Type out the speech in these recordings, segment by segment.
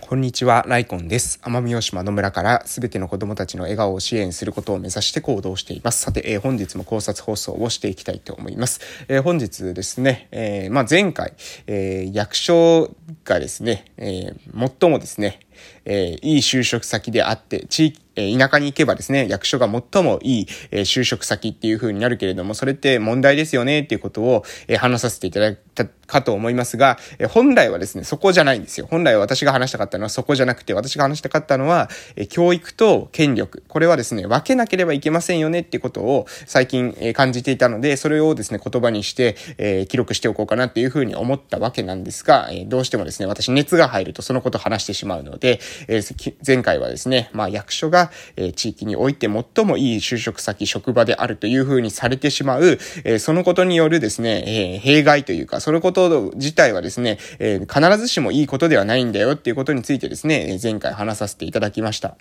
こんにちは、ライコンです。奄美大島の村からすべての子供たちの笑顔を支援することを目指して行動しています。さて、えー、本日も考察放送をしていきたいと思います。えー、本日ですね、えー、まあ、前回、え役所がですね、え最もですね、えいい就職先であって、地域、え田舎に行けばですね、役所が最もいい、え就職先っていう風になるけれども、それって問題ですよねっていうことを、え話させていただいたかと思いますが、え本来はですね、そこじゃないんですよ。本来私が話したかったのはそこじゃなくて、私が話したかったのは、え教育と権力。これはですね、分けなければいけませんよねってことを最近、え感じていたので、それをですね、言葉にして、え記録しておこうかなっていう風に思ったわけなんですが、えどうしてもですね、私熱が入るとそのことを話してしまうので、え前回はですね、まあ役所が、え地域において最もいい就職先、職場であるという風にされてしまう、えそのことによるですね、え弊害というか、そのこと自体はですね、え必ずしもいいことではないんだよっていうことについてですね、前回話させていただきました。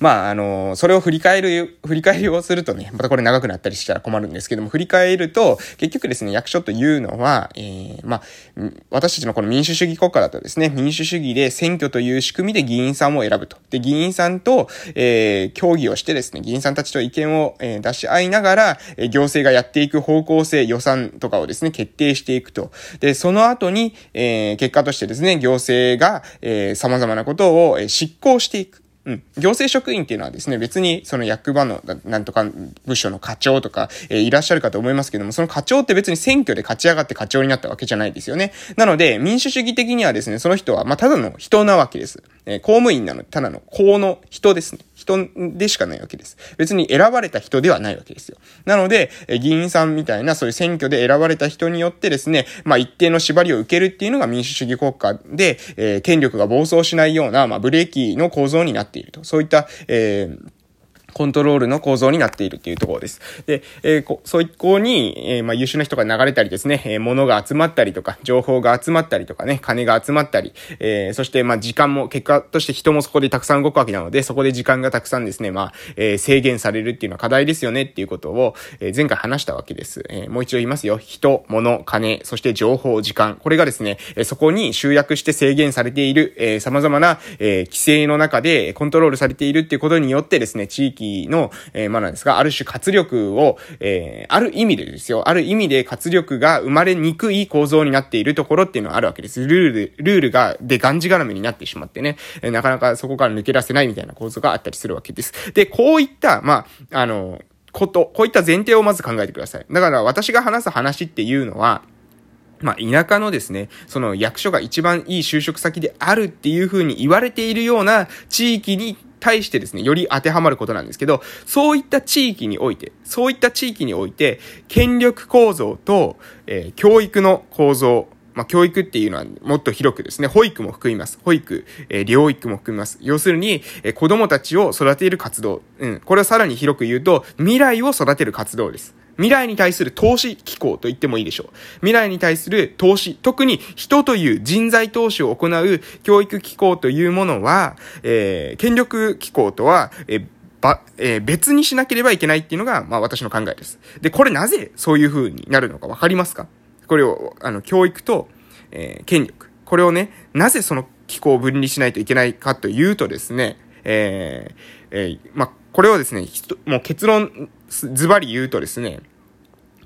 まあ、あの、それを振り返る、振り返りをするとね、またこれ長くなったりしたら困るんですけども、振り返ると、結局ですね、役所というのは、えー、まあ、私たちのこの民主主義国家だとですね、民主主義で選挙という仕組みで議員さんを選ぶと。で、議員さんと、えー、協議をしてですね、議員さんたちと意見を、えー、出し合いながら、え行政がやっていく方向性、予算とかをですね、決定していくと。で、その後に、えー、結果としてですね、行政が、えー、様々なことを、執行していく。うん。行政職員っていうのはですね、別にその役場の、なんとか部署の課長とか、えー、いらっしゃるかと思いますけども、その課長って別に選挙で勝ち上がって課長になったわけじゃないですよね。なので、民主主義的にはですね、その人は、まあ、ただの人なわけです。えー、公務員なの、ただの公の人ですね。人でしかないわけです。別に選ばれた人ではないわけですよ。なので、議員さんみたいなそういう選挙で選ばれた人によってですね、まあ一定の縛りを受けるっていうのが民主主義国家で、えー、権力が暴走しないような、まあブレーキの構造になっていると。そういった、えーコントロールの構造になっているっていうところです。で、えー、こそういこに、えー、まあ、優秀な人が流れたりですね、えー、物が集まったりとか、情報が集まったりとかね、金が集まったり、えー、そして、まあ、時間も、結果として人もそこでたくさん動くわけなので、そこで時間がたくさんですね、まあ、えー、制限されるっていうのは課題ですよねっていうことを、えー、前回話したわけです。えー、もう一度言いますよ。人、物、金、そして情報、時間。これがですね、えー、そこに集約して制限されている、えー、様々な、えー、規制の中でコントロールされているっていうことによってですね、地域の、えーえー、まあなんですが、ある種活力を、えー、ある意味でですよ、ある意味で活力が生まれにくい構造になっているところっていうのはあるわけです。ルール、ルールが、で、がんじがらめになってしまってね、えー、なかなかそこから抜け出せないみたいな構造があったりするわけです。で、こういった、まあ、あの、こと、こういった前提をまず考えてください。だから私が話す話っていうのは、まあ、田舎のですね、その役所が一番いい就職先であるっていう風に言われているような地域に対してですね、より当てはまることなんですけど、そういった地域において、そういった地域において、権力構造と、えー、教育の構造、まあ、教育っていうのはもっと広くですね、保育も含みます。保育、えー、療育も含みます。要するに、えー、子供たちを育てる活動。うん。これをさらに広く言うと、未来を育てる活動です。未来に対する投資機構と言ってもいいでしょう。未来に対する投資、特に人という人材投資を行う教育機構というものは、えー、権力機構とは、えーば、えー、別にしなければいけないっていうのが、まあ私の考えです。で、これなぜそういう風になるのかわかりますか？これを、あの、教育と、えー、権力。これをね、なぜその機構を分離しないといけないかというとですね、えー、えー、まあ、これをですね、もう結論、ズバリ言うとですね、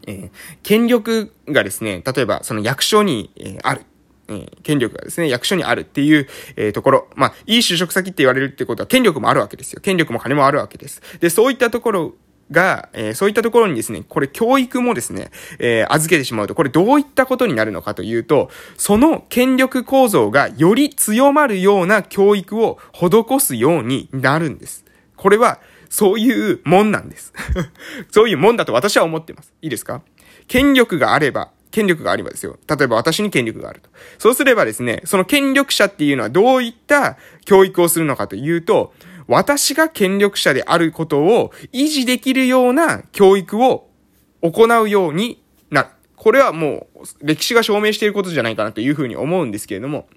えー、権力がですね、例えばその役所に、えー、ある。えー、権力がですね、役所にあるっていう、えー、ところ。まあ、いい就職先って言われるってことは権力もあるわけですよ。権力も金もあるわけです。で、そういったところが、えー、そういったところにですね、これ教育もですね、えー、預けてしまうと、これどういったことになるのかというと、その権力構造がより強まるような教育を施すようになるんです。これは、そういうもんなんです。そういうもんだと私は思ってます。いいですか？権力があれば、権力があればですよ。例えば私に権力があると。そうすればですね、その権力者っていうのはどういった教育をするのかというと、私が権力者であることを維持できるような教育を行うようになる。これはもう歴史が証明していることじゃないかなというふうに思うんですけれども、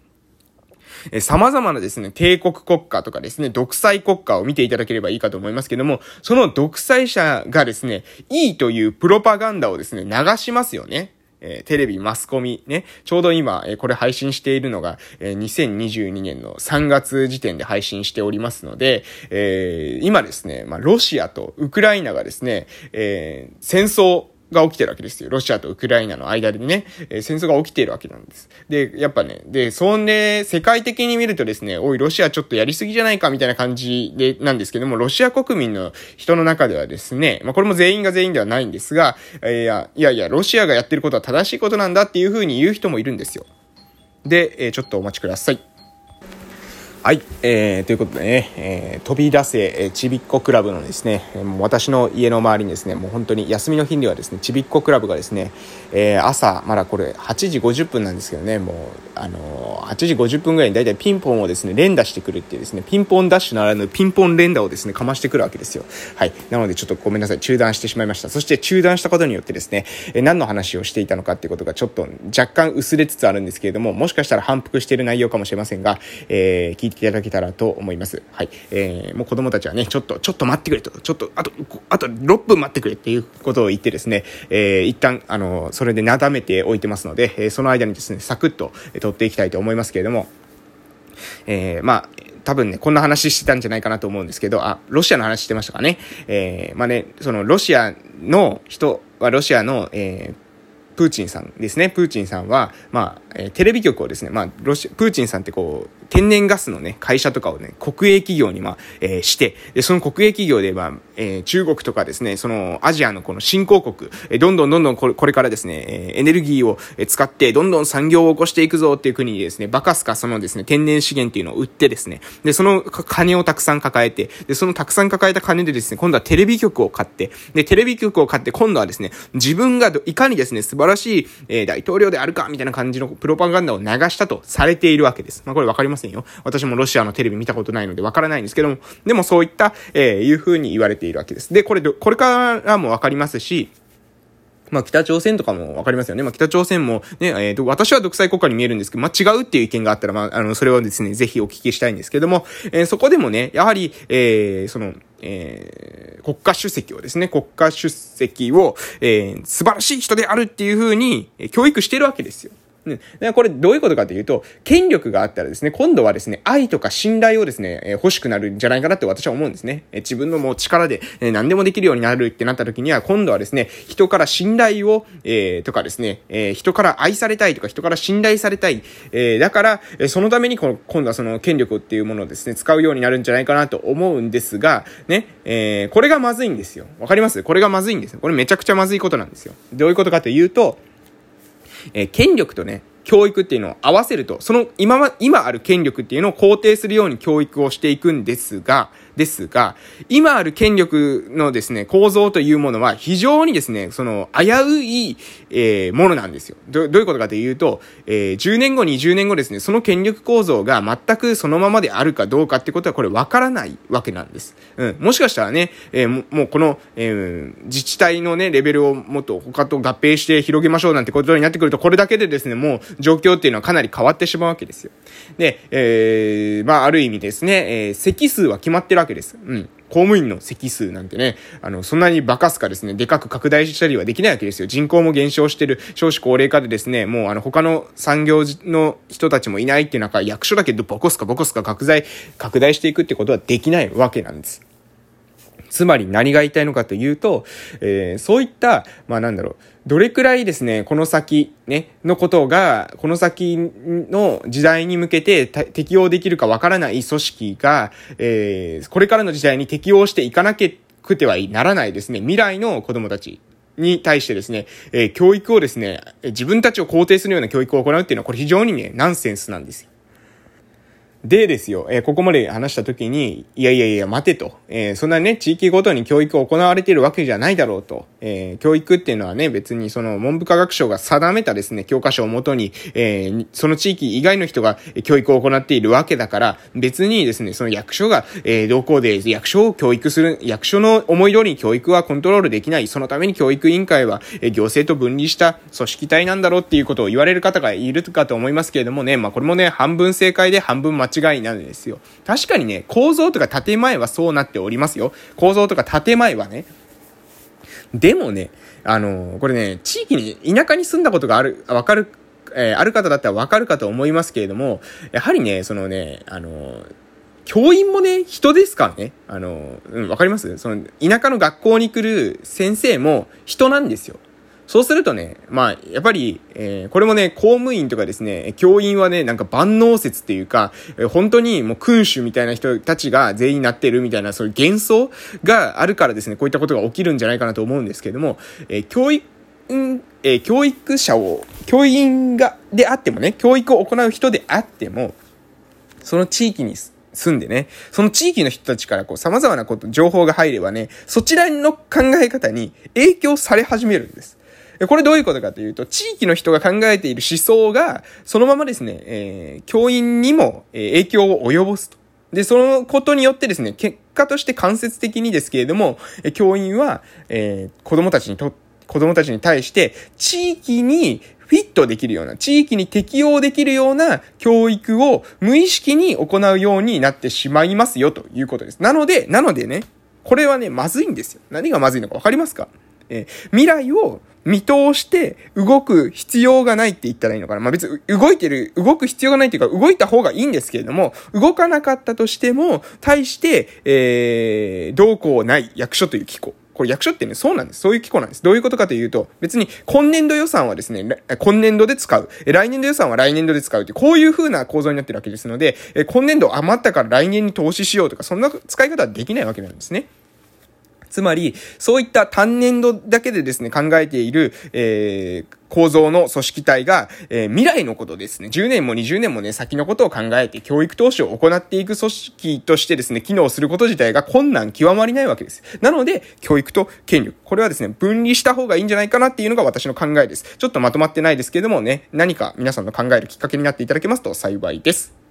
え様々なですね、帝国国家とかですね、独裁国家を見ていただければいいかと思いますけども、その独裁者がですね、いいというプロパガンダをですね、流しますよね。えー、テレビ、マスコミ、ね、ちょうど今、えー、これ配信しているのが、えー、2022年の3月時点で配信しておりますので、えー、今ですね、まあ、ロシアとウクライナがですね、えー、戦争、が起きてるわけですよ。ロシアとウクライナの間でね、えー、戦争が起きているわけなんです。で、やっぱね、で、そんで、世界的に見るとですね、おい、ロシアちょっとやりすぎじゃないかみたいな感じで、なんですけども、ロシア国民の人の中ではですね、まあ、これも全員が全員ではないんですが、えー、いや、いや、ロシアがやってることは正しいことなんだっていうふうに言う人もいるんですよ。で、えー、ちょっとお待ちください。はい、えー、ということでね、えー、飛び出せ、えー、ちびっこクラブのですね、もう私の家の周りにですね、もう本当に休みの日にはですね、ちびっこクラブがですね、えー、朝、まだこれ8時50分なんですけどね、もう、あのー、8時50分ぐらいに大体ピンポンをですね、連打してくるっていうですね、ピンポンダッシュならぬピンポン連打をですね、かましてくるわけですよ。はい。なのでちょっとごめんなさい、中断してしまいました。そして中断したことによってですね、えー、何の話をしていたのかっていうことがちょっと若干薄れつつあるんですけれども、もしかしたら反復している内容かもしれませんが、えー、聞いていただけたらと思います。はい。えー、もう子供たちはね、ちょっと、ちょっと待ってくれと、ちょっと、あと、あと6分待ってくれっていうことを言ってですね、えー、一旦、あの、それでなだめておいてますので、えー、その間にですね、サクッと取っていきたいと思いますけれども、えー、まあ、多分ね、こんな話してたんじゃないかなと思うんですけど、あ、ロシアの話してましたかね。えー、まあね、そのロシアの人はロシアの、えー、プーチンさんですね。プーチンさんは、まあ、えー、テレビ局をですね、まあ、ロシプーチンさんってこう、天然ガスのね、会社とかをね、国営企業に、まあ、えー、して、で、その国営企業で、まあ、えー、中国とかですね、その、アジアのこの新興国、えー、どんどんどんどんこれこれからですね、えー、エネルギーを使って、どんどん産業を起こしていくぞっていう国にですね、バカスカそのですね、天然資源っていうのを売ってですね、で、その金をたくさん抱えて、で、そのたくさん抱えた金でですね、今度はテレビ局を買って、で、テレビ局を買って、今度はですね、自分がいかにですね、素晴らしい、えー、大統領であるか、みたいな感じのプロパガンダを流したとされているわけです。まあ、これわかります？せんよ。私もロシアのテレビ見たことないのでわからないんですけども、でもそういった、えー、いう風に言われているわけです。で、これ、これからもわかりますし、まあ、北朝鮮とかもわかりますよね。まあ、北朝鮮もね、えっ、ー、と、私は独裁国家に見えるんですけど、まあ、違うっていう意見があったら、まあ、あの、それをですね、ぜひお聞きしたいんですけども、えー、そこでもね、やはり、えー、その、えー、国家主席をですね、国家主席を、えー、素晴らしい人であるっていうふうに、教育してるわけですよ。ね、これどういうことかというと、権力があったらですね、今度はですね、愛とか信頼をですね、えー、欲しくなるんじゃないかなって私は思うんですね。えー、自分のもう力で、えー、何でもできるようになるってなった時には、今度はですね、人から信頼を、えー、とかですね、えー、人から愛されたいとか、人から信頼されたい。えー、だから、えー、そのためにこの、今度はその権力っていうものをですね、使うようになるんじゃないかなと思うんですが、ね、えー、これがまずいんですよ。わかります？これがまずいんですよ。これめちゃくちゃまずいことなんですよ。どういうことかというと、えー、権力とね、教育っていうのを合わせると、その今ま、今ある権力っていうのを肯定するように教育をしていくんですが、ですが、今ある権力のですね、構造というものは非常にですね、その、危うい、えー、ものなんですよ。どどういうことかというと、えー、10年後、20年後ですね、その権力構造が全くそのままであるかどうかってことは、これ分からないわけなんです。うん。もしかしたらね、えー、もうこの、えー、自治体のね、レベルをもっと他と合併して広げましょうなんてことになってくると、これだけでですね、もう状況っていうのはかなり変わってしまうわけですよ。で、えー、まあ、ある意味ですね、えー、席数は決まってるわけです。うん。公務員の席数なんてね、あの、そんなにバカすかですね、でかく拡大したりはできないわけですよ。人口も減少してる、少子高齢化でですね、もうあの、他の産業の人たちもいないっていう中、役所だけどボコスかボコスか拡大、拡大していくってことはできないわけなんです。つまり何が言いたいのかというと、えー、そういった、まあなんだろう、どれくらいですね、この先、ね、のことが、この先の時代に向けて適用できるかわからない組織が、えー、これからの時代に適用していかなくてはならないですね、未来の子供たちに対してですね、えー、教育をですね、自分たちを肯定するような教育を行うっていうのは、これ非常にね、ナンセンスなんですよ。でですよ、えー、ここまで話した時に、いやいやいや、待てと。えー、そんなね、地域ごとに教育を行われているわけじゃないだろうと。えー、教育っていうのはね、別にその文部科学省が定めたですね、教科書をもとに、えー、その地域以外の人が教育を行っているわけだから、別にですね、その役所が、えー、同行で役所を教育する、役所の思い通りに教育はコントロールできない。そのために教育委員会は、えー、行政と分離した組織体なんだろうっていうことを言われる方がいるかと思いますけれどもね、まあこれもね、半分正解で半分間違違いなんですよ。確かにね、構造とか建前はそうなっておりますよ。構造とか建前はね。でもね、あの、これね、地域に、田舎に住んだことがある、わかる、えー、ある方だったらわかるかと思いますけれども、やはりね、そのね、あの、教員もね、人ですからね。あの、うん、わかります？その、田舎の学校に来る先生も人なんですよ。そうするとね、まあ、やっぱり、えー、これもね、公務員とかですね、教員はね、なんか万能説っていうか、えー、本当にもう君主みたいな人たちが全員なってるみたいな、そういう幻想があるからですね、こういったことが起きるんじゃないかなと思うんですけども、えー、教育、え教育者を、教員が、であってもね、教育を行う人であっても、その地域に住んでね、その地域の人たちからこう様々なこと、情報が入ればね、そちらの考え方に影響され始めるんです。これどういうことかというと、地域の人が考えている思想が、そのままですね、えー、教員にも影響を及ぼすと。で、そのことによってですね、結果として間接的にですけれども、教員は、えー、子供たちにと、子供たちに対して、地域にフィットできるような、地域に適応できるような教育を無意識に行うようになってしまいますよということです。なので、なのでね、これはね、まずいんですよ。何がまずいのかわかりますか？えー、未来を見通して動く必要がないって言ったらいいのかな。まあ、別に動いてる、動く必要がないっていうか、動いた方がいいんですけれども、動かなかったとしても、対して、えー、どうこうない役所という機構。これ役所ってね、そうなんです。そういう機構なんです。どういうことかというと、別に今年度予算はですね、今年度で使う。来年度予算は来年度で使うって、こういう風な構造になってるわけですので、今年度余ったから来年に投資しようとか、そんな使い方はできないわけなんですね。つまり、そういった単年度だけでですね、考えている、えー、構造の組織体が、えー、未来のことですね、10年も20年もね、先のことを考えて教育投資を行っていく組織としてですね、機能すること自体が困難極まりないわけです。なので、教育と権力。これはですね、分離した方がいいんじゃないかなっていうのが私の考えです。ちょっとまとまってないですけどもね、何か皆さんの考えるきっかけになっていただけますと幸いです。